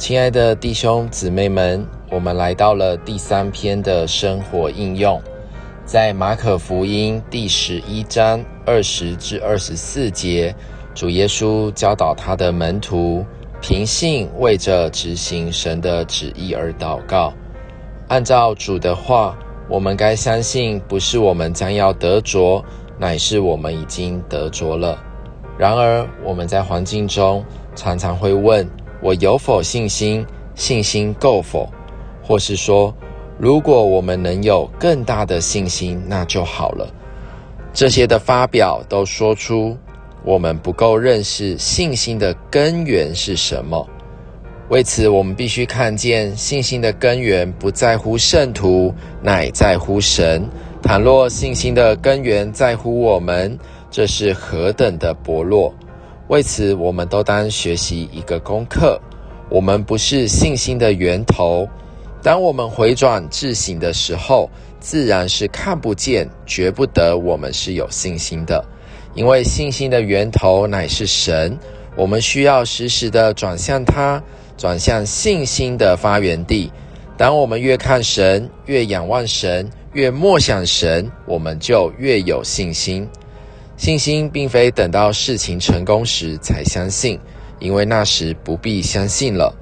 亲爱的弟兄姊妹们，我们来到了第三篇的生活应用，在马可福音第十一章二十至二十四节，主耶稣教导他的门徒，凭信为着执行神的旨意而祷告。按照主的话，我们该相信，不是我们将要得着，乃是我们已经得着了。然而，我们在环境中常常会问。我有否信心？信心够否？或是说，如果我们能有更大的信心，那就好了。这些的发表都说出我们不够认识信心的根源是什么。为此，我们必须看见信心的根源不在乎圣徒，乃在乎神。倘若信心的根源在乎我们，这是何等的薄弱！为此，我们都当学习一个功课：我们不是信心的源头。当我们回转自省的时候，自然是看不见、觉不得我们是有信心的。因为信心的源头乃是神，我们需要时时的转向他，转向信心的发源地。当我们越看神，越仰望神，越默想神，我们就越有信心。信心并非等到事情成功时才相信，因为那时不必相信了。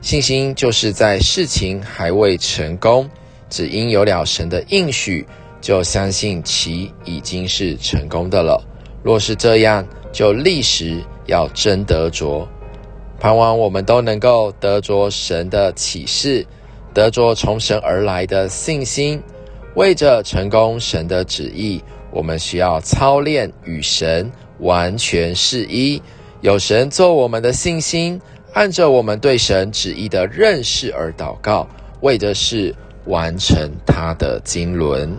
信心就是在事情还未成功，只因有了神的应许，就相信其已经是成功的了。若是这样，就立时要真得着。盼望我们都能够得着神的启示，得着从神而来的信心，为着成功神的旨意。我们需要操练与神完全是一，有神做我们的信心，按着我们对神旨意的认识而祷告，为的是完成他的经纶。